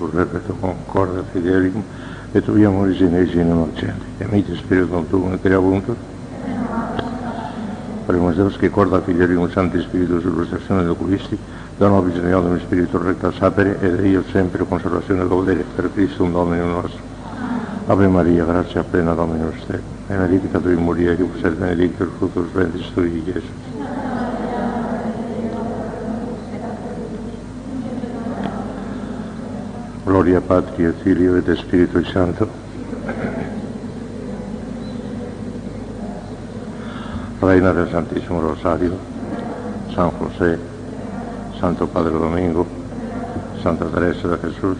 Προβλέπεται κόρδα φιδέρικου με το οποίο μόλις συνέχισε είναι μαξέντη. Εμείς πήρε τον τούγο να τραβούντος. Παρεμονστεύος και κόρδα φιδέρικου σαν τη σπίριτος του προστασίου del cubisti, dono bisognato mi spirito recta sapere ed io sempre consolazione godere per Cristo un Domino nostro. Ave Maria, grazia plena Dominus te, benedica tu in Maria, che tu sei benedetto il frutto ventris tui, Gesù. Gloria Patri et Filio et Spiritu Santo. Reina del Santísimo Rosario, San José, Santo Padre Domingo, Santa Teresa de Jesús.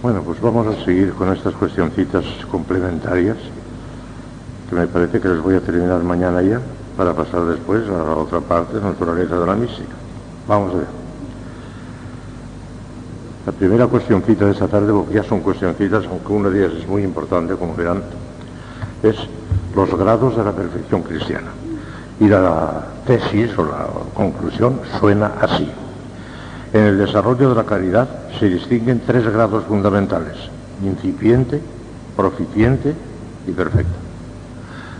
Bueno, pues vamos a seguir con estas cuestioncitas complementarias, que me parece que les voy a terminar mañana ya, para pasar después a la otra parte, naturaleza de la mística. Vamos a ver. La primera cuestioncita de esta tarde, porque ya son cuestioncitas, aunque una de ellas es muy importante, como verán, es los grados de la perfección cristiana. Y la tesis o la conclusión suena así. En el desarrollo de la caridad se distinguen tres grados fundamentales, incipiente, proficiente y perfecta.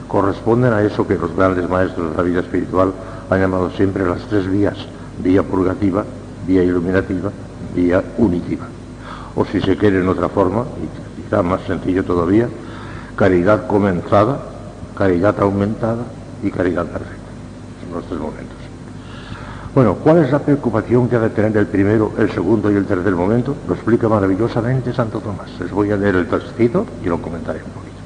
Corresponden a eso que los grandes maestros de la vida espiritual han llamado siempre las tres vías, vía purgativa, vía iluminativa vía unitiva. O si se quiere en otra forma, y quizá más sencillo todavía, caridad comenzada, caridad aumentada y caridad perfecta. Son los tres momentos. Bueno, ¿cuál es la preocupación que ha de tener el primero, el segundo y el tercer momento? Lo explica maravillosamente Santo Tomás. Les voy a leer el textito y lo comentaré un poquito.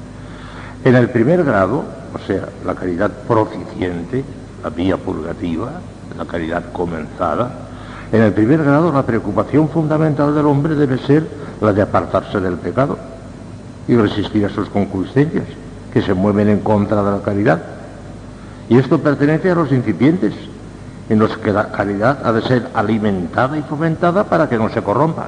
En el primer grado, o sea, la caridad proficiente, la vía purgativa, la caridad comenzada, en el primer grado, la preocupación fundamental del hombre debe ser la de apartarse del pecado y resistir a sus concupiscencias, que se mueven en contra de la caridad. Y esto pertenece a los incipientes, en los que la caridad ha de ser alimentada y fomentada para que no se corrompa.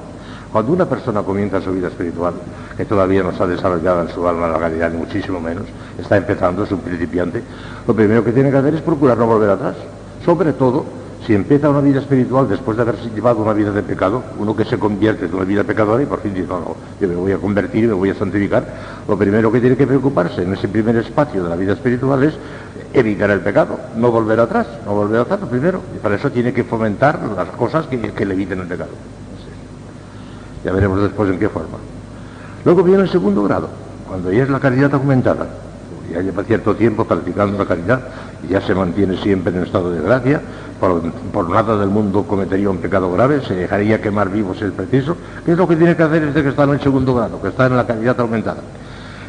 Cuando una persona comienza su vida espiritual, que todavía no se ha desarrollado en su alma la caridad, ni muchísimo menos, está empezando, es un principiante, lo primero que tiene que hacer es procurar no volver atrás. Sobre todo si empieza una vida espiritual después de haberse llevado una vida de pecado, uno que se convierte en una vida pecadora y por fin dice, no, no, yo me voy a convertir me voy a santificar, lo primero que tiene que preocuparse en ese primer espacio de la vida espiritual es evitar el pecado, no volver atrás, no volver atrás, primero. Y para eso tiene que fomentar las cosas que, le eviten el pecado. Ya veremos después en qué forma. Luego viene el segundo grado, cuando ya es la caridad aumentada ya lleva cierto tiempo practicando la caridad y ya se mantiene siempre en estado de gracia, por, nada del mundo cometería un pecado grave, se dejaría quemar vivo si es preciso, ¿qué es lo que tiene que hacer desde que está en el segundo grado, que está en la caridad aumentada?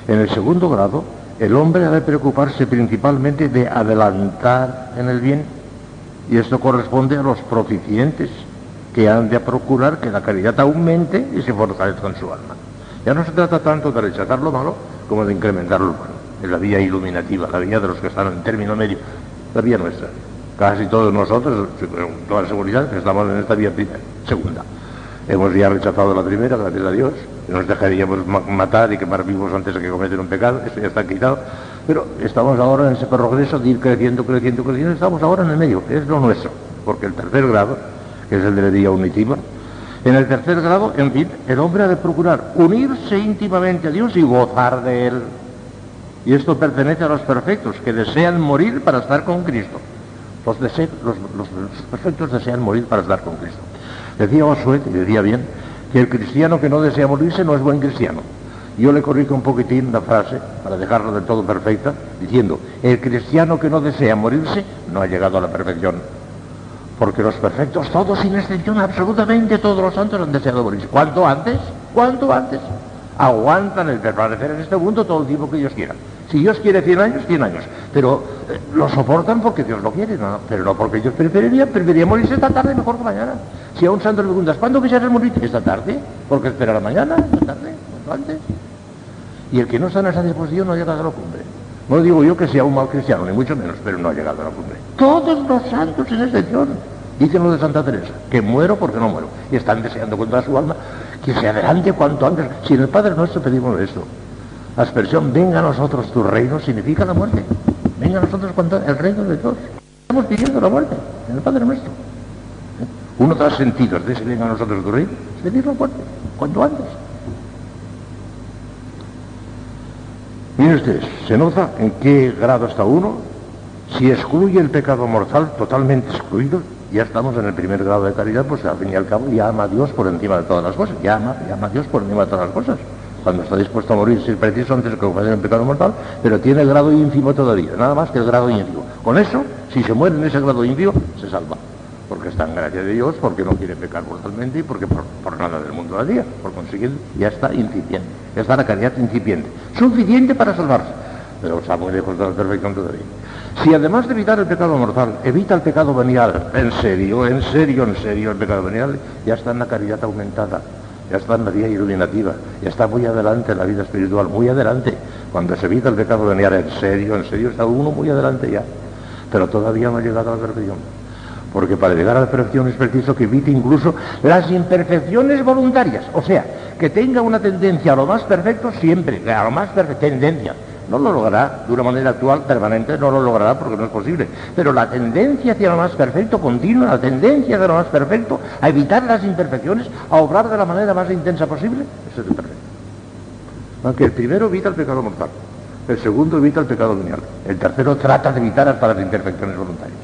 En el segundo grado, el hombre ha de preocuparse principalmente de adelantar en el bien, y esto corresponde a los proficientes, que han de procurar que la caridad aumente y se fortalezca en su alma. Ya no se trata tanto de rechazar lo malo como de incrementar lo bueno es la vía iluminativa, la vía de los que están en término medio, la vía nuestra. Casi todos nosotros, con toda la seguridad, estamos en esta vía segunda. Hemos ya rechazado la primera, gracias a Dios, nos dejaríamos matar y quemar vivos antes de que cometen un pecado, eso ya está quitado. Pero estamos ahora en ese progreso de ir creciendo, creciendo, creciendo, estamos ahora en el medio, es lo nuestro, porque el tercer grado, que es el de la vía unitiva, en el tercer grado, en fin, el hombre ha de procurar unirse íntimamente a Dios y gozar de Él. Y esto pertenece a los perfectos, que desean morir para estar con Cristo. Los, los, perfectos desean morir para estar con Cristo. Decía Josué, y decía bien, que el cristiano que no desea morirse no es buen cristiano. Yo le corrijo un poquitín la frase, para dejarla del todo perfecta, diciendo, el cristiano que no desea morirse no ha llegado a la perfección. Porque los perfectos, todos sin excepción, absolutamente todos los santos han deseado morirse. ¿Cuánto antes? ¿Cuánto antes? aguantan el permanecer en este mundo todo el tiempo que Dios quiera. Si Dios quiere 100 años, 100 años. Pero eh, lo soportan porque Dios lo quiere, no, pero no porque ellos preferirían, preferiría morirse esta tarde mejor que mañana. Si a un santo le preguntas, ¿cuándo quisieras morir? Esta tarde, porque esperará mañana, esta tarde, antes. Y el que no está en esa disposición no ha llegado a la cumbre. No digo yo que sea un mal cristiano, ni mucho menos, pero no ha llegado a la cumbre. Todos los santos sin excepción. Dicen lo de Santa Teresa, que muero porque no muero. Y están deseando con toda su alma que se adelante cuanto antes. Si en el Padre Nuestro pedimos esto, la expresión venga a nosotros tu reino significa la muerte. Venga a nosotros cuanto el reino de Dios. Estamos pidiendo la muerte en el Padre Nuestro. Uno de los sentidos de ese bien a nosotros ocurrir es venir a la muerte, cuanto antes. Miren ustedes, se nota en qué grado está uno. Si excluye el pecado mortal, totalmente excluido, ya estamos en el primer grado de caridad, pues al fin y al cabo ya ama a Dios por encima de todas las cosas, ya ama, a Dios por encima de todas las cosas. Cuando está dispuesto a morir, si es preciso, antes que cometa el pecado mortal, pero tiene el grado ínfimo todavía, nada más que el grado ínfimo. Con eso, si se muere en ese grado ínfimo, se salva porque está en gracia de Dios, porque no quiere pecar mortalmente y porque por, nada del mundo al día. Por consiguiente, ya está incipiente, ya está la caridad incipiente. Suficiente para salvarse, pero está muy lejos de la perfección todavía. Si además de evitar el pecado mortal, evita el pecado venial, en serio, en serio, en serio, el pecado venial, ya está en la caridad aumentada, ya está en la vía iluminativa, ya está muy adelante en la vida espiritual, muy adelante. Cuando se evita el pecado venial en serio, en serio, está uno muy adelante ya, pero todavía no ha llegado a la perfección porque para llegar a la perfección es preciso que evite incluso las imperfecciones voluntarias, o sea, que tenga una tendencia a lo más perfecto siempre, a lo más perfecto, tendencia. No lo logrará de una manera actual, permanente, no lo logrará porque no es posible. Pero la tendencia hacia lo más perfecto continua, la tendencia hacia lo más perfecto, a evitar las imperfecciones, a obrar de la manera más intensa posible, eso es el perfecto. Aunque el primero evita el pecado mortal, el segundo evita el pecado venial, el tercero trata de evitar hasta las imperfecciones voluntarias.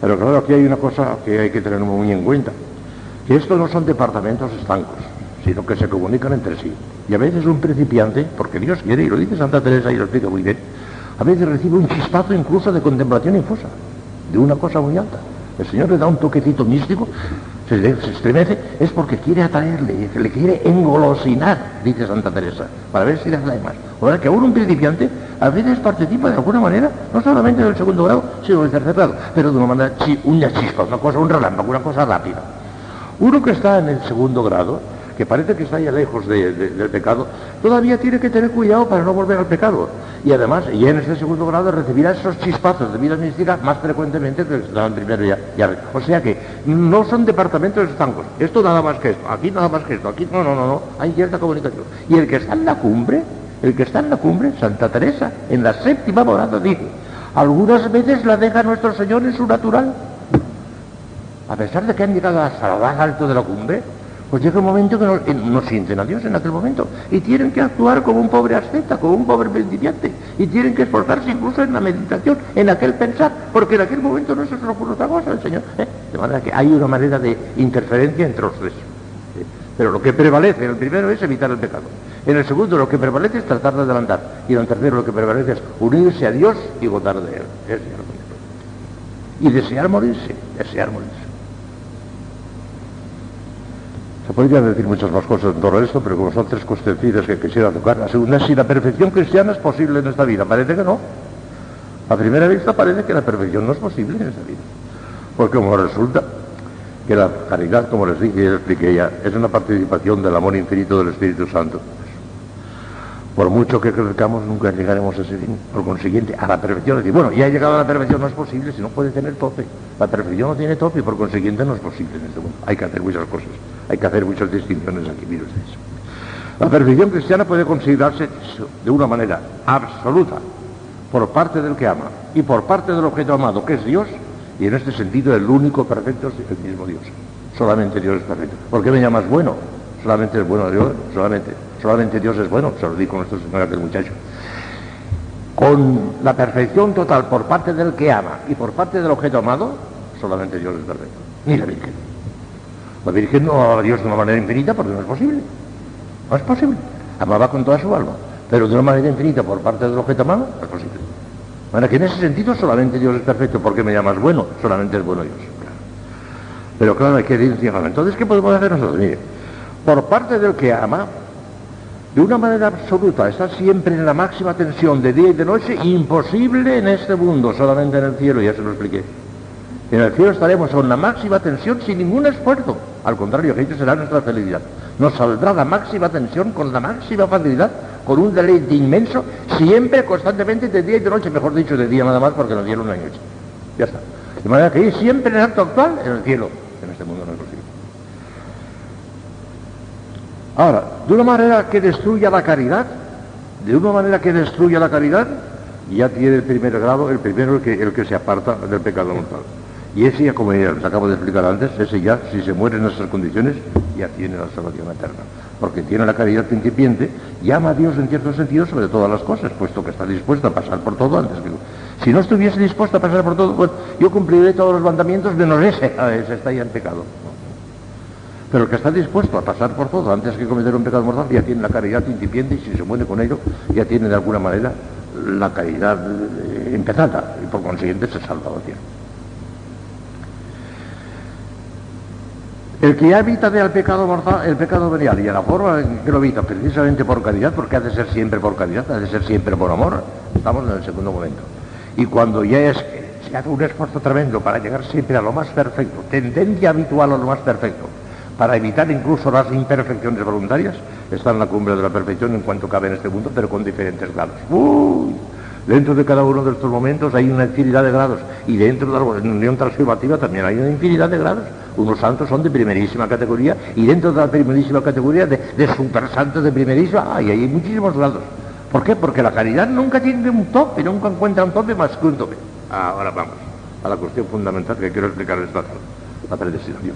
Pero claro, aquí hay una cosa que hay que tener muy en cuenta, que estos no son departamentos estancos, sino que se comunican entre sí. Y a veces un principiante, porque Dios quiere, y lo dice Santa Teresa y lo explica muy bien, a veces recibe un chispazo incluso de contemplación infusa, de una cosa muy alta. El Señor le da un toquecito místico, se, estremece, es porque quiere atraerle, le quiere engolosinar, dice Santa Teresa, para ver si le atrae más. O sea que aún un principiante a veces participa de alguna manera, no solamente del segundo grado, sino del tercer grado, pero de una manera, una chispa, una cosa, un relámpago, una cosa rápida. Uno que está en el segundo grado, que parece que está ya lejos del pecado, todavía tiene que tener cuidado para no volver al pecado. Y además, y en este segundo grado recibirá esos chispazos de vida mística más frecuentemente que el primero ya, O sea que no son departamentos estancos. Esto nada más que esto, aquí nada más que esto, aquí no, no, no, no, hay cierta comunicación. Y el que está en la cumbre, el que está en la cumbre, Santa Teresa, en la séptima morada, dice, algunas veces la deja nuestro Señor en su natural. A pesar de que han llegado hasta lo más alto de la cumbre, pues llega un momento que no, sienten a Dios en aquel momento y tienen que actuar como un pobre asceta, como un pobre principiante y tienen que esforzarse incluso en la meditación, en aquel pensar, porque en aquel momento no se les ocurre otra cosa al Señor. ¿eh? De manera que hay una manera de interferencia entre los tres. Pero lo que prevalece en el primero es evitar el pecado. En el segundo lo que prevalece es tratar de adelantar. Y en el tercero lo que prevalece es unirse a Dios y gozar de Él. Y desear morirse, desear morirse. Se podrían decir muchas más cosas en torno a esto, pero como son tres cuestiones que quisiera tocar, la segunda es si la perfección cristiana es posible en esta vida. Parece que no. A primera vista parece que la perfección no es posible en esta vida. Porque como resulta que la caridad, como les dije y les expliqué ya, es una participación del amor infinito del Espíritu Santo. Por mucho que crezcamos, nunca llegaremos a ese fin. Por consiguiente, a la perfección. decir, bueno, ya he llegado a la perfección, no es posible, si no puede tener tope. La perfección no tiene tope y por consiguiente no es posible en este mundo. Hay que hacer muchas cosas. Hay que hacer muchas distinciones aquí, mire ustedes. La perfección cristiana puede considerarse de una manera absoluta por parte del que ama y por parte del objeto amado, que es Dios, y en este sentido el único perfecto es el mismo Dios. Solamente Dios es perfecto. ¿Por qué me llamas bueno? Solamente es bueno Dios, solamente, solamente Dios es bueno, se lo dijo nuestro Señor aquel muchacho. Con la perfección total por parte del que ama y por parte del objeto amado, solamente Dios es perfecto. Ni la Virgen. La Virgen no amaba a Dios de una manera infinita porque no es posible. No es posible. Amaba con toda su alma. Pero de una manera infinita por parte del objeto amado, no es posible. Bueno, que en ese sentido solamente Dios es perfecto. ¿Por qué me llamas bueno? Solamente es bueno Dios. Pero claro, hay que decir, entonces, ¿qué podemos hacer nosotros? Mire, por parte del que ama, de una manera absoluta, está siempre en la máxima tensión de día y de noche, imposible en este mundo, solamente en el cielo, ya se lo expliqué. En el cielo estaremos con la máxima tensión sin ningún esfuerzo. Al contrario, aquello será nuestra felicidad. Nos saldrá la máxima tensión con la máxima facilidad con un deleite inmenso, siempre, constantemente, de día y de noche, mejor dicho, de día nada más, porque en el cielo no hay noche. Ya está. De manera que siempre en el acto actual, en el cielo. En este mundo no es posible. Ahora, de una manera que destruya la caridad, de una manera que destruya la caridad, ya tiene el primer grado, el primero que, el que se aparta del pecado mortal. Y ese ya, como ya les acabo de explicar antes, ese ya, si se muere en esas condiciones, ya tiene la salvación eterna. Porque tiene la caridad incipiente y ama a Dios en cierto sentido sobre todas las cosas, puesto que está dispuesto a pasar por todo antes que... Si no estuviese dispuesto a pasar por todo, pues yo cumpliré todos los mandamientos menos ese, ese está ya en pecado. Pero el que está dispuesto a pasar por todo antes que cometer un pecado mortal ya tiene la caridad incipiente y si se muere con ello ya tiene de alguna manera la caridad eh, empezada y por consiguiente se salva Dios. El que ya evita del pecado mortal, el pecado venial, y a la forma en que lo evita, precisamente por caridad, porque ha de ser siempre por caridad, ha de ser siempre por amor, estamos en el segundo momento. Y cuando ya es que se hace un esfuerzo tremendo para llegar siempre a lo más perfecto, tendencia habitual a lo más perfecto, para evitar incluso las imperfecciones voluntarias, está en la cumbre de la perfección en cuanto cabe en este mundo, pero con diferentes grados. Dentro de cada uno de estos momentos hay una infinidad de grados y dentro de la unión transformativa también hay una infinidad de grados. Unos santos son de primerísima categoría y dentro de la primerísima categoría de, super santos de primerísima hay, hay muchísimos grados. ¿Por qué? Porque la caridad nunca tiene un tope, nunca encuentra un tope más que un tope. Ahora vamos a la cuestión fundamental que quiero explicarles esta la predestinación.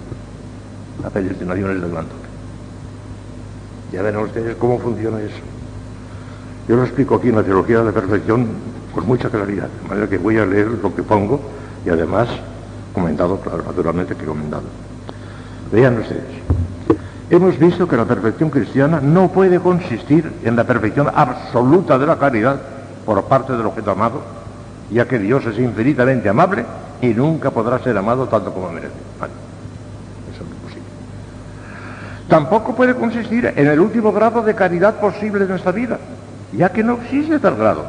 La predestinación es el gran tope. Ya ven ustedes cómo funciona eso. Yo lo explico aquí en la teología de la perfección con mucha claridad, de manera que voy a leer lo que pongo y además comentado, claro, naturalmente que comentado. Vean ustedes, hemos visto que la perfección cristiana no puede consistir en la perfección absoluta de la caridad por parte del objeto amado, ya que Dios es infinitamente amable y nunca podrá ser amado tanto como merece. eso es posible. Tampoco puede consistir en el último grado de caridad posible de nuestra vida, ya que no existe tal grado.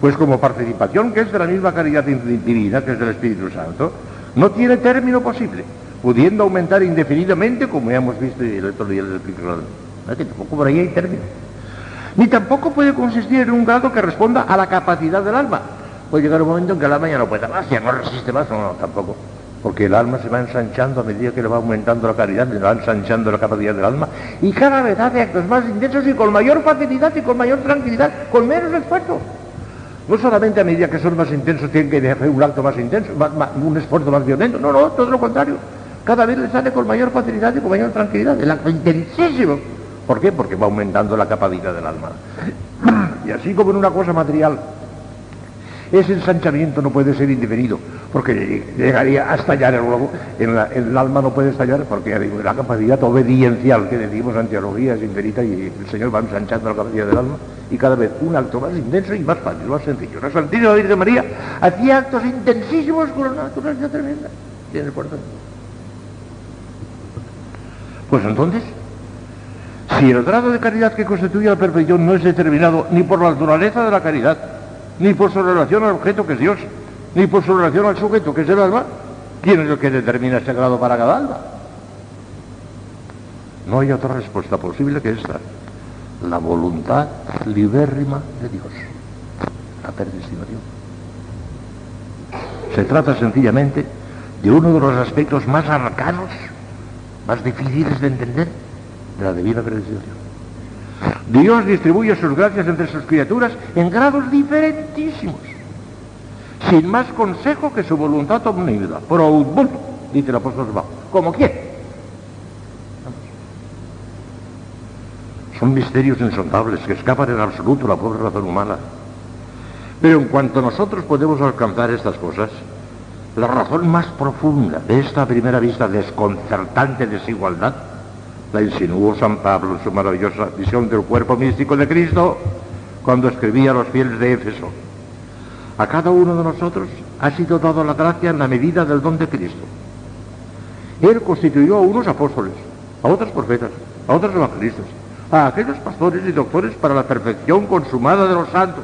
Pues como participación que es de la misma caridad divina, que es del Espíritu Santo, no tiene término posible, pudiendo aumentar indefinidamente, como ya hemos visto y el otro día les expliqué que tampoco por ahí hay término. Ni tampoco puede consistir en un grado que responda a la capacidad del alma. Puede llegar un momento en que el alma ya no puede más, ya no resiste más, no, no, tampoco. Porque el alma se va ensanchando a medida que le va aumentando la caridad, le va ensanchando la capacidad del alma, y cada vez hace actos más intensos y con mayor facilidad y con mayor tranquilidad, con menos esfuerzo. No solamente a medida que son más intensos tienen que hacer un acto más intenso, un esfuerzo más violento, no, no, todo lo contrario. Cada vez le sale con mayor facilidad y con mayor tranquilidad, el acto intensísimo. ¿Por qué? Porque va aumentando la capacidad del alma. Y así como en una cosa material ese ensanchamiento no puede ser indefinido, porque llegaría a estallar el globo. El alma no puede estallar porque la capacidad obediencial que decimos en teología es infinita y el Señor va ensanchando la capacidad del alma y cada vez un acto más intenso y más fácil, más sencillo. La Santísima Virgen María hacía actos intensísimos con una naturaleza tremenda. Tiene por Pues entonces, si el grado de caridad que constituye la perfección no es determinado ni por la naturaleza de la caridad, ni por su relación al objeto que es Dios, ni por su relación al sujeto que es el alma. ¿Quién es el que determina ese grado para cada alma? No hay otra respuesta posible que esta. La voluntad libérrima de Dios. La predestinación. Se trata sencillamente de uno de los aspectos más arcanos, más difíciles de entender de la divina predestinación. Dios distribuye sus gracias entre sus criaturas en grados diferentísimos, sin más consejo que su voluntad omnívida, pro dice el apóstol Pablo, como quiere. Son misterios insondables que escapan en absoluto la pobre razón humana. Pero en cuanto nosotros podemos alcanzar estas cosas, la razón más profunda de esta primera vista desconcertante desigualdad la insinuó San Pablo en su maravillosa visión del cuerpo místico de Cristo cuando escribía a los fieles de Éfeso. A cada uno de nosotros ha sido dado la gracia en la medida del don de Cristo. Él constituyó a unos apóstoles, a otros profetas, a otros evangelistas, a aquellos pastores y doctores para la perfección consumada de los santos,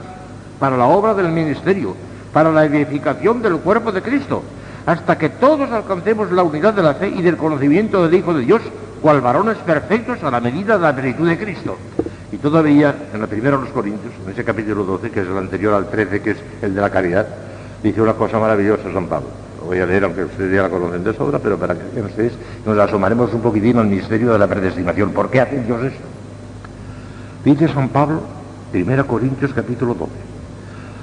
para la obra del ministerio, para la edificación del cuerpo de Cristo, hasta que todos alcancemos la unidad de la fe y del conocimiento del Hijo de Dios, cual varones perfectos a la medida de la plenitud de Cristo. Y todavía, en la primera de los Corintios, en ese capítulo 12, que es el anterior al 13, que es el de la caridad, dice una cosa maravillosa San Pablo. Lo voy a leer, aunque ustedes ya la conocen de sobra, pero para que ustedes nos asomaremos un poquitín al misterio de la predestinación. ¿Por qué hace Dios eso? Dice San Pablo, 1 Corintios capítulo 12.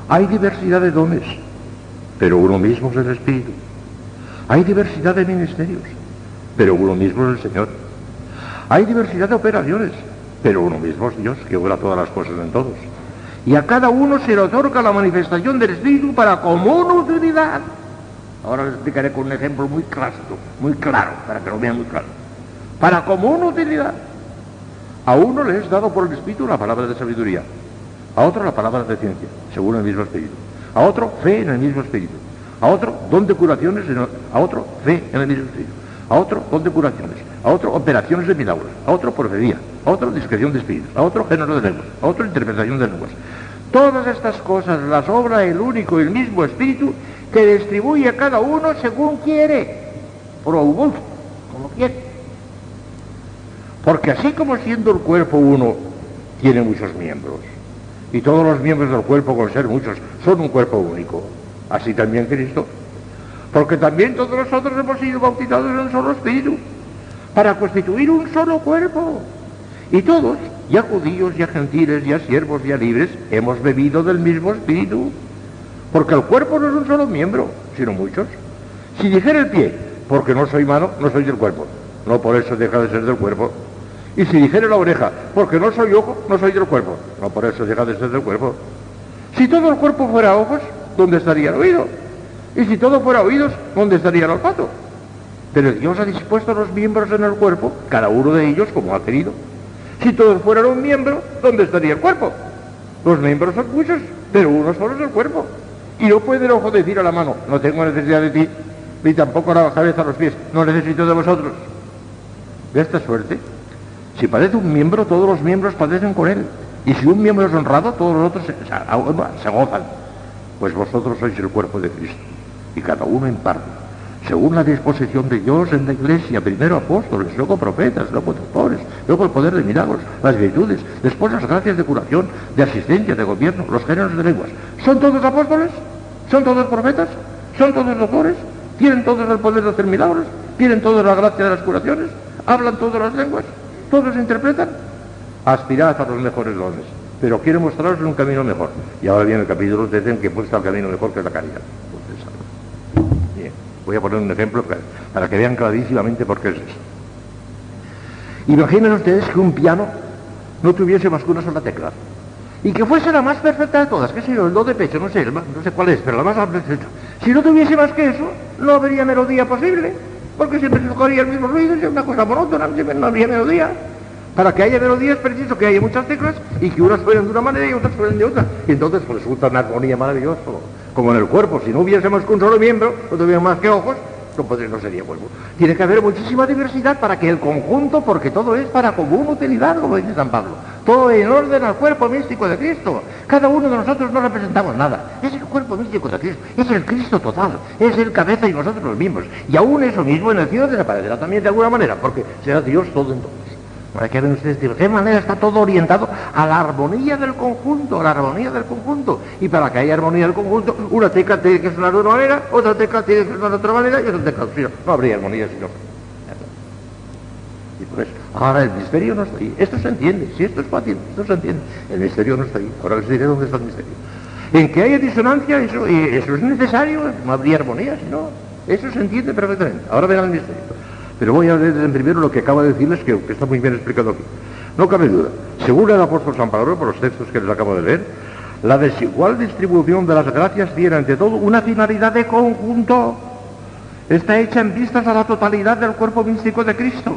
Hay diversidad de dones, pero uno mismo es el Espíritu. Hay diversidad de ministerios, pero uno mismo es el Señor. Hay diversidad de operaciones, pero uno mismo es Dios que obra todas las cosas en todos. Y a cada uno se le otorga la manifestación del Espíritu para común utilidad. Ahora les explicaré con un ejemplo muy clásico, muy claro, para que lo vean muy claro. Para común utilidad. A uno le es dado por el Espíritu la palabra de sabiduría, a otro la palabra de ciencia, según el mismo Espíritu, a otro fe en el mismo Espíritu, a otro don de curaciones, a otro fe en el mismo Espíritu, a otro don de curaciones, a otro operaciones de milagros, a otro profecía, a otro discreción de espíritus, a otro género de lenguas, a otro interpretación de lenguas. Todas estas cosas las obra el único y el mismo Espíritu que distribuye a cada uno según quiere, por gusto, como quiere. Porque así como siendo el cuerpo uno tiene muchos miembros, y todos los miembros del cuerpo, con ser muchos, son un cuerpo único, así también Cristo. Porque también todos nosotros hemos sido bautizados en un solo espíritu, para constituir un solo cuerpo. Y todos, ya judíos, ya gentiles, ya siervos, ya libres, hemos bebido del mismo espíritu. Porque el cuerpo no es un solo miembro, sino muchos. Si dijera el pie, porque no soy mano, no soy del cuerpo. No por eso deja de ser del cuerpo. Y si dijera la oreja, porque no soy ojo, no soy del cuerpo. No por eso deja de ser del cuerpo. Si todo el cuerpo fuera ojos, ¿dónde estaría el oído? Y si todo fuera oídos, ¿dónde estaría el olfato? Pero Dios ha dispuesto los miembros en el cuerpo, cada uno de ellos como ha querido. Si todos fueran un miembro, ¿dónde estaría el cuerpo? Los miembros son muchos, pero uno solo es el cuerpo. Y no puede el ojo decir a la mano, no tengo necesidad de ti, ni tampoco a la cabeza, a los pies, no necesito de vosotros. De esta suerte, si padece un miembro, todos los miembros padecen con él. Y si un miembro es honrado, todos los otros se, gozan. Pues vosotros sois el cuerpo de Cristo, y cada uno en parte, según la disposición de Dios en la iglesia, primero apóstoles, luego profetas, luego doctores, luego el poder de milagros, las virtudes, después las gracias de curación, de asistencia, de gobierno, los géneros de lenguas. ¿Son todos apóstoles? ¿Son todos profetas? ¿Son todos doctores? ¿Tienen todos el poder de hacer milagros? ¿Tienen todos la gracia de las curaciones? ¿Hablan todas las lenguas? ¿Todos interpretan? Aspirad a los mejores dones, pero quiero mostraros un camino mejor. Y ahora viene el capítulo 13 en que puesta el camino mejor que es la caridad. Voy a poner un ejemplo para que vean clarísimamente por qué es eso. Imaginen ustedes que un piano no tuviese más que una sola tecla y que fuese la más perfecta de todas, que sé yo, el do de pecho, no sé, no sé cuál es, pero la más perfecta. Si no tuviese más que eso, no habría melodía posible, porque siempre se tocaría el mismo ruido, es una cosa monótona, no habría melodía. Para que haya melodía es preciso que haya muchas teclas y que unas suenen de una manera y otras suenen de otra. Y entonces resulta una armonía maravillosa, como en el cuerpo. Si no hubiésemos que un solo miembro, no tuviéramos más que ojos, no, podría, no sería cuerpo. Tiene que haber muchísima diversidad para que el conjunto, porque todo es para común utilidad, como dice San Pablo todo en orden al cuerpo místico de Cristo. Cada uno de nosotros no representamos nada. Es el cuerpo místico de Cristo, es el Cristo total, es el cabeza y nosotros los mismos. Y aún eso mismo en el cielo desaparecerá también de alguna manera, porque será Dios todo en todos. Para que de qué manera está todo orientado a la armonía del conjunto, a la armonía del conjunto. Y para que haya armonía del conjunto, una tecla tiene que sonar de una manera, otra tecla tiene que sonar de otra manera y otra tecla. Si no, no habría armonía si no. Y por eso Ahora el misterio no está ahí. Esto se entiende. Si esto es fácil, esto se entiende. El misterio no está ahí. Ahora les diré dónde está el misterio. En que haya disonancia, eso, eso es necesario. No habría armonía, si no. Eso se entiende perfectamente. Ahora verán el misterio. Pero voy a leer en primero lo que acaba de decirles, que, está muy bien explicado aquí. No cabe duda. Según el apóstol San Pablo, por los textos que les acabo de leer, la desigual distribución de las gracias tiene ante todo una finalidad de conjunto. Está hecha en vistas a la totalidad del cuerpo místico de Cristo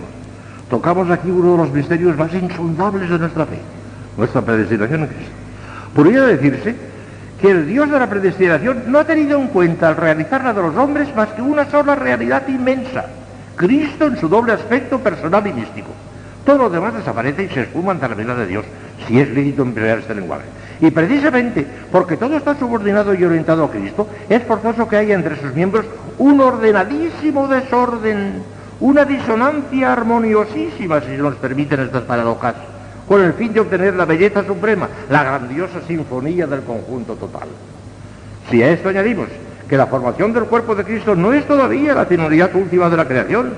tocamos aquí uno de los misterios más insondables de nuestra fe, nuestra predestinación en Cristo. Podría decirse que el Dios de la predestinación no ha tenido en cuenta al realizar la de los hombres más que una sola realidad inmensa, Cristo en su doble aspecto personal y místico. Todo lo demás desaparece y se espuma ante la vida de Dios, si es lícito emplear este lenguaje. Y precisamente porque todo está subordinado y orientado a Cristo, es forzoso que haya entre sus miembros un ordenadísimo desorden una disonancia armoniosísima, si nos permiten estas paradojas, con el fin de obtener la belleza suprema, la grandiosa sinfonía del conjunto total. Si a esto añadimos que la formación del cuerpo de Cristo no es todavía la finalidad última de la creación,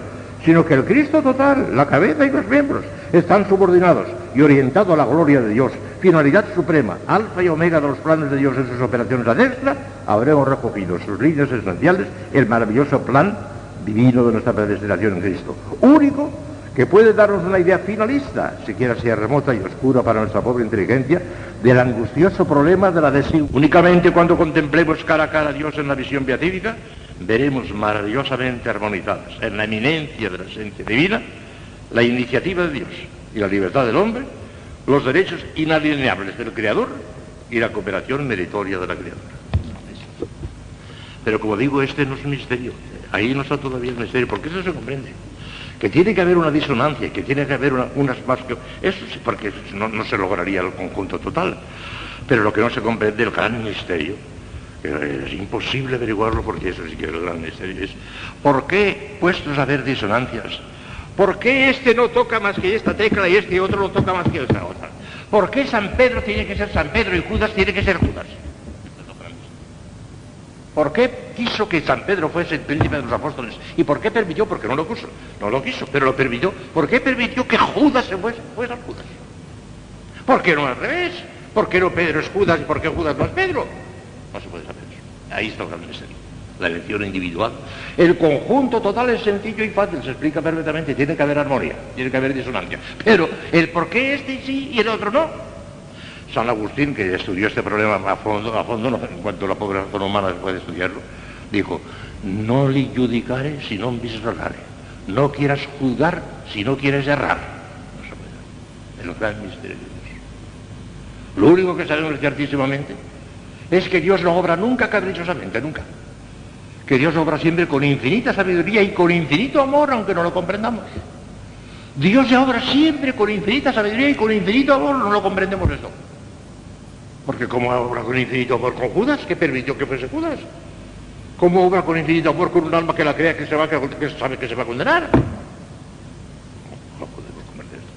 sino que el Cristo total, la cabeza y los miembros, están subordinados y orientados a la gloria de Dios, finalidad suprema, alfa y omega de los planes de Dios en sus operaciones a destra, habremos recogido sus líneas esenciales, el maravilloso plan divino de nuestra predestinación en Cristo. Único que puede darnos una idea finalista, siquiera sea remota y oscura para nuestra pobre inteligencia, del angustioso problema de la desigualdad. Únicamente cuando contemplemos cara a cara a Dios en la visión beatífica, veremos maravillosamente armonizadas en la eminencia de la esencia divina, la iniciativa de Dios y la libertad del hombre, los derechos inalienables del Creador y la cooperación meritoria de la criatura. Pero como digo, este no es un misterio. Ahí no está todavía el misterio, porque eso se comprende que tiene que haber una disonancia, que tiene que haber unas más que... Eso sí, porque no, no, se lograría el conjunto total. Pero lo que no se comprende, el gran misterio, es imposible averiguarlo porque eso sí que es el gran misterio, es ¿por qué, puestos a haber disonancias, por qué este no toca más que esta tecla y este otro no toca más que esta otra? ¿Por qué San Pedro tiene que ser San Pedro y Judas tiene que ser Judas? ¿Por qué quiso que San Pedro fuese el príncipe de los apóstoles? ¿Y por qué permitió? Porque no lo quiso. No lo quiso, pero lo permitió. ¿Por qué permitió que Judas se fuese, fuese Judas? ¿Por qué no al revés? ¿Por qué no Pedro es Judas y por qué Judas no es Pedro? No se puede saber Ahí está el gran misterio. La elección individual. El conjunto total es sencillo y fácil, se explica perfectamente. Tiene que haber armonía, tiene que haber disonancia. Pero el por qué este sí y el otro no, San Agustín, que estudió este problema a fondo, a fondo en cuanto a la pobre humana puede estudiarlo, dijo, no li judicare si non vis No quieras juzgar si no quieres errar. El gran misterio de Dios. Lo único que sabemos ciertísimamente es que Dios no obra nunca caprichosamente, nunca. Que Dios obra siempre con infinita sabiduría y con infinito amor, aunque no lo comprendamos. Dios obra siempre con infinita sabiduría y con infinito amor, no lo comprendemos esto. Porque como obra con infinito amor con Judas, que permitió que fuese Judas. ¿Cómo obra con infinito amor con un alma que la crea que, se va, que, sabe que se va a condenar? No, podemos comprender esto.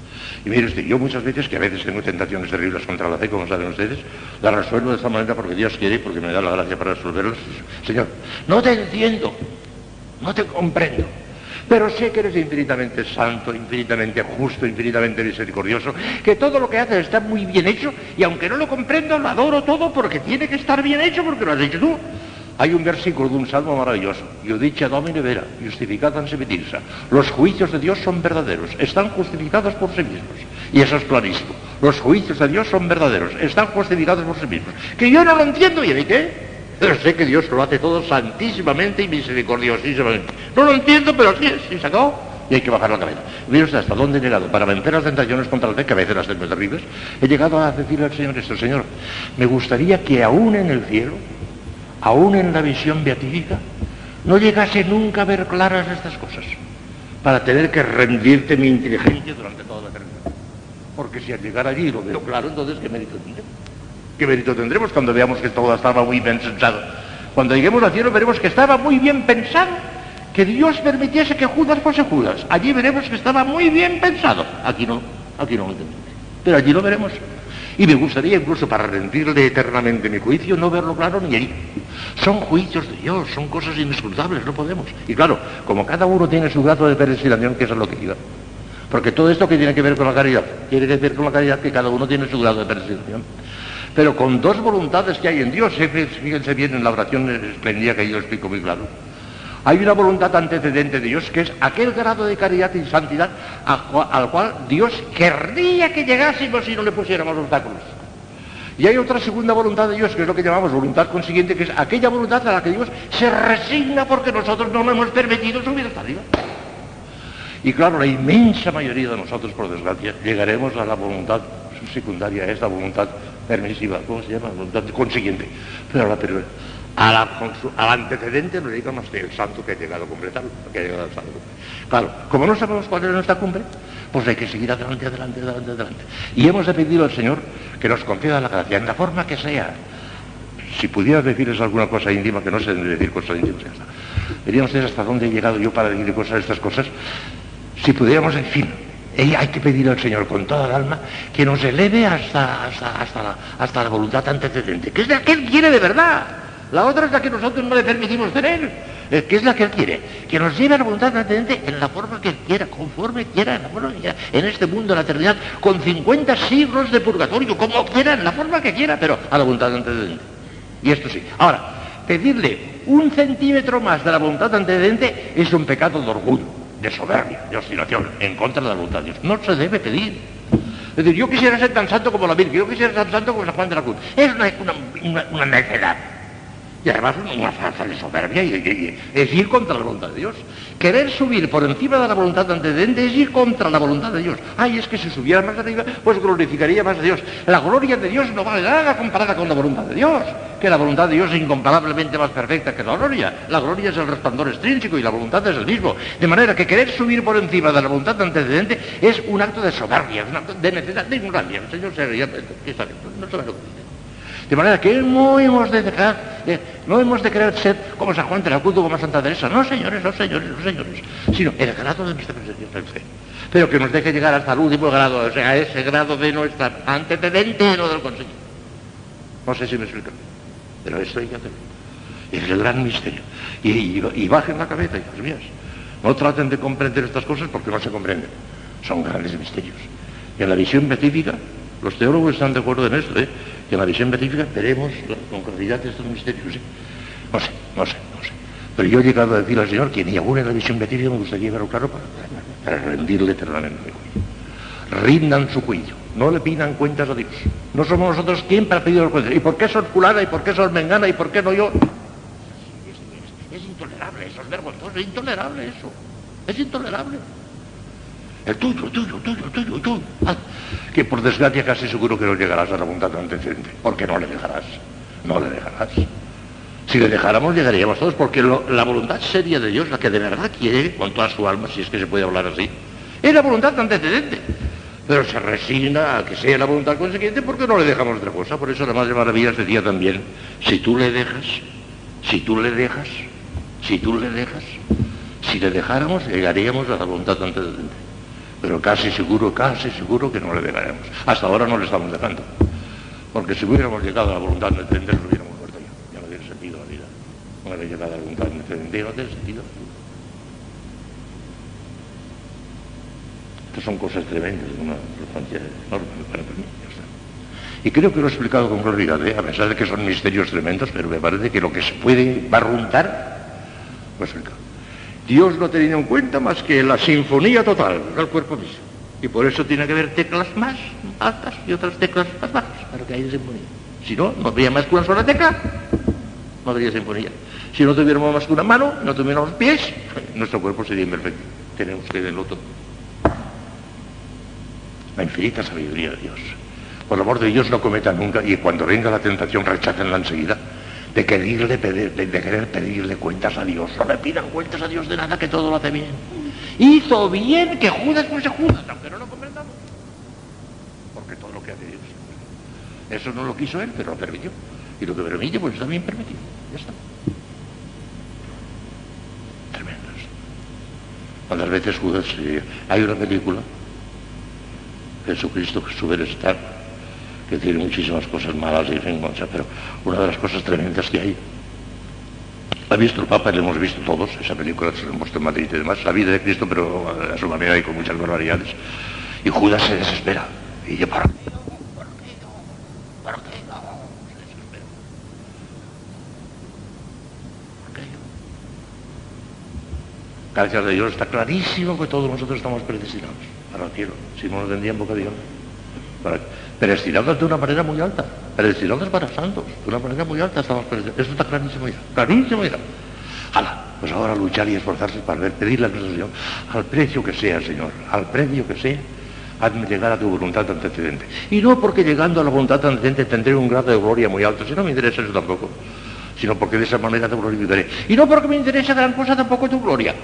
Y mire usted, yo muchas veces, que a veces tengo tentaciones terribles contra la fe, como saben ustedes, la resuelvo de esta manera porque Dios quiere y porque me da la gracia para resolverlas. Señor, no te entiendo, no te comprendo pero sé que eres infinitamente santo, infinitamente justo, infinitamente misericordioso, que todo lo que haces está muy bien hecho y aunque no lo comprendo, lo adoro todo porque tiene que estar bien hecho porque lo has hecho tú. Hay un versículo de un salmo maravilloso. dicho Domine vera, justificad se metirsa. Los juicios de Dios son verdaderos, están justificados por sí mismos. Y eso es clarísimo. Los juicios de Dios son verdaderos, están justificados por sí mismos. Que yo no lo entiendo, ¿y de qué? Pero sé que Dios lo hace todo santísimamente y misericordiosísimamente. No lo entiendo, pero sí es, y se Y hay que bajar la cabeza. Usted hasta dónde he llegado. Para vencer las tentaciones contra la fe, que a veces las tengo terribles, he llegado a decirle al Señor esto, Señor, me gustaría que aún en el cielo, aún en la visión beatífica, no llegase nunca a ver claras estas cosas, para tener que rendirte mi inteligencia durante toda la eternidad. Porque si al llegar allí lo veo claro, entonces ¿qué mérito tiene? ¿Qué mérito tendremos cuando veamos que todo estaba muy bien pensado? Cuando lleguemos al cielo veremos que estaba muy bien pensado, que Dios permitiese que Judas fuese Judas. Allí veremos que estaba muy bien pensado. Aquí no, aquí no lo entendemos. Pero allí lo veremos. Y me gustaría incluso para rendirle eternamente mi juicio no verlo claro ni allí. Son juicios de Dios, son cosas inescrutables, no podemos. Y claro, como cada uno tiene su grado de predestinación, que es lo que iba. Porque todo esto que tiene que ver con la caridad, tiene que ver con la caridad que cada uno tiene su grado de predestinación pero con dos voluntades que hay en Dios. Fíjense bien en la oración esplendida que yo explico muy claro. Hay una voluntad antecedente de Dios que es aquel grado de caridad y santidad al cual Dios querría que llegásemos si no le pusiéramos obstáculos. Y hay otra segunda voluntad de Dios, que es lo que llamamos voluntad consiguiente, que es aquella voluntad a la que Dios se resigna porque nosotros no le hemos permitido subir hasta arriba. Y claro, la inmensa mayoría de nosotros, por desgracia, llegaremos a la voluntad secundaria, a esta voluntad permisiva, ¿cómo se llama? Consiguiente. Pero la, pero, a la, al antecedente no diga más que el santo que ha llegado a completarlo, que ha llegado al santo. Claro, como no sabemos cuál es nuestra cumbre, pues hay que seguir adelante, adelante, adelante, adelante. Y hemos de pedir al Señor que nos conceda la gracia, en la forma que sea. Si pudiera decirles alguna cosa íntima, que no sé decir cosas íntimas, ya está. Hasta dónde he llegado yo para decir cosas, estas cosas. Si pudiéramos, en fin, hay que pedir al Señor con toda el alma que nos eleve hasta, hasta, la, hasta la voluntad antecedente, que es la que Él quiere de verdad. La otra es la que nosotros no le permitimos tener, eh, que es la que Él quiere. Que nos lleve a la voluntad antecedente en la forma que Él quiera, conforme quiera, en la en este mundo, en la eternidad, con 50 siglos de purgatorio, como quiera, en la forma que quiera, pero a la voluntad antecedente. Y esto sí. Ahora, pedirle un centímetro más de la voluntad antecedente es un pecado de orgullo, de soberbia, de obstinación, en contra de la voluntad de Dios. No se debe pedir. Es decir, yo quisiera ser tan santo como la Virgen, yo quisiera ser tan santo como San Juan de la Cruz. Es una, una, una, una necedad. Y además una falsa de soberbia y, y- es ir contra la voluntad de Dios. Querer subir por encima de la voluntad antecedente es ir contra la voluntad de Dios. Ay, es que si subiera más arriba, pues glorificaría más a Dios. La gloria de Dios no vale nada comparada con la voluntad de Dios. Que la voluntad de Dios es incomparablemente más perfecta que la gloria. La gloria es el resplandor extrínseco y la voluntad es el mismo. De manera que querer subir por encima de la voluntad antecedente es un acto de soberbia, de necesidad, de ignorancia. El Señor se reía, ¿qué sabe? No sabe lo que dice. De manera que no hemos de dejar, eh, no hemos de querer ser como San Juan de la Cruz como Santa Teresa. No, señores, no, señores, no, señores. Sino el grado de nuestra presencia en fe. Pero que nos deje llegar hasta el último grado, o sea, ese grado de nuestra antecedente, no del consejo. No sé si me explico. Pero esto hay que hacerlo. Es el gran misterio. Y, bajen la cabeza, hijos míos. No traten de comprender estas cosas porque no se comprenden. Son grandes misterios. Y en la visión beatífica, los teólogos están de acuerdo en esto, ¿eh? Que en la visión beatífica veremos la- con claridad estos misterios. ¿eh? No sé, no sé, no sé. Pero yo he llegado a decir al Señor que ni aún en la visión beatífica me gustaría verlo claro para, rendirle eternamente mi cuello. Rindan su cuello, no le pidan cuentas a Dios. No somos nosotros quien para pedir los cuentas. ¿Y por qué son fulana? ¿Y por qué son mengana? ¿Y por qué no yo? Es, es- es intolerable, eso es vergonzoso, es intolerable eso. Es intolerable. El tuyo, tuyo, tuyo, tuyo, tuyo. Ah, que por desgracia casi seguro que no llegarás a la voluntad antecedente, porque no le dejarás, no le dejarás. Si le dejáramos llegaríamos todos, porque la voluntad seria de Dios, la que de verdad quiere con toda su alma, si es que se puede hablar así, es la voluntad antecedente. Pero se resigna a que sea la voluntad consiguiente porque no le dejamos otra cosa. Por eso la Madre Maravillas decía también, si tú le dejas, si tú le dejas, si tú le dejas, si le dejáramos, llegaríamos a la voluntad antecedente. Pero casi seguro, casi seguro que no le dejaremos. Hasta ahora no le estamos dejando. Porque si hubiéramos llegado a la voluntad antecedente, nos hubiéramos muerto ya. Ya no tiene sentido la vida. No hubiera llegado a la voluntad antecedente, no tiene sentido. Estas son cosas tremendas, de una importancia enorme para mí. Y creo que lo he explicado con claridad, ¿eh? a pesar de que son misterios tremendos, pero me parece que lo que se puede barruntar, lo he explicado. Dios no tenido en cuenta más que la sinfonía total del cuerpo mismo. Y por eso tiene que haber teclas más altas y otras teclas más bajas para que haya sinfonía. Si no, no habría más que una sola tecla, no habría sinfonía. Si no tuviéramos más que una mano, no tuviéramos pies, nuestro cuerpo sería imperfecto. Tenemos que verlo todo. La infinita sabiduría de Dios. Por el amor de Dios no cometan nunca, y cuando venga la tentación rechácenla enseguida, de querer pedirle cuentas a Dios. No le pidan cuentas a Dios de nada, que todo lo hace bien. Hizo bien que Judas fuese Judas, aunque no lo comprendamos. Porque todo lo que hace Dios. Eso no lo quiso él, pero lo permitió. Y lo que permite, pues está bien permitido. Ya está. Tremendo esto. ¿Cuántas veces Judas... eh, hay una película, Jesucristo, su bienestar, que tiene muchísimas cosas malas, y, en sea, pero una de las cosas tremendas que hay. Ha visto el Papa, la hemos visto todos, esa película se la hemos en Madrid y demás, la vida de Cristo, pero a su manera y con muchas barbaridades. Y Judas se desespera. Y yo, ¿por qué no? ¿Por qué no? ¿Por qué no? Se desespera. ¿Por qué no? Gracias a Dios está clarísimo que todos nosotros estamos predestinados para el cielo, si no nos tendrían boca de diablo. Para- Predestinados de una manera muy alta, predestinados para santos, de una manera muy alta estamos predestinados. Eso está clarísimo ya, clarísimo ya. Hala, pues ahora luchar y esforzarse para ver, pedirle a nuestro Señor, al precio que sea, Señor, al precio que sea, hazme llegar a tu voluntad antecedente. Y no porque llegando a la voluntad antecedente tendré un grado de gloria muy alto, si no me interesa eso tampoco, sino porque de esa manera te glorificaré. Y no porque me interesa gran cosa tampoco tu gloria,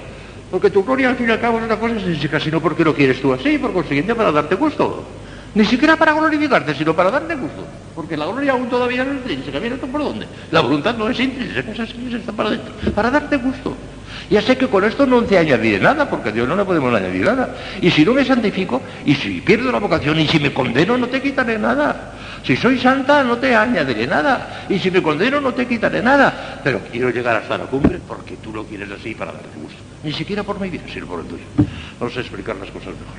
porque tu gloria al fin y al cabo es una cosa sencilla, sino porque lo quieres tú así, por consiguiente para darte gusto. Ni siquiera para glorificarte, sino para darte gusto. Porque la gloria aún todavía no es intrínseca. Mira tú por dónde. La voluntad no es intrínseca, sí está para adentro. Para darte gusto. Ya sé que con esto no te añadiré nada, porque a Dios no le podemos añadir nada. Y si no me santifico, y si pierdo la vocación, y si me condeno, no te quitaré nada. Si soy santa, no te añadiré nada. Y si me condeno, no te quitaré nada. Pero quiero llegar hasta la cumbre porque tú lo quieres así para darte gusto. Ni siquiera por mi vida, sino por el tuyo. Vamos a explicar las cosas mejor.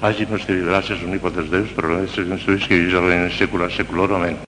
Allí nos gracias, omnipotens Deus, pero la que vivís en secula seculorum. Amén.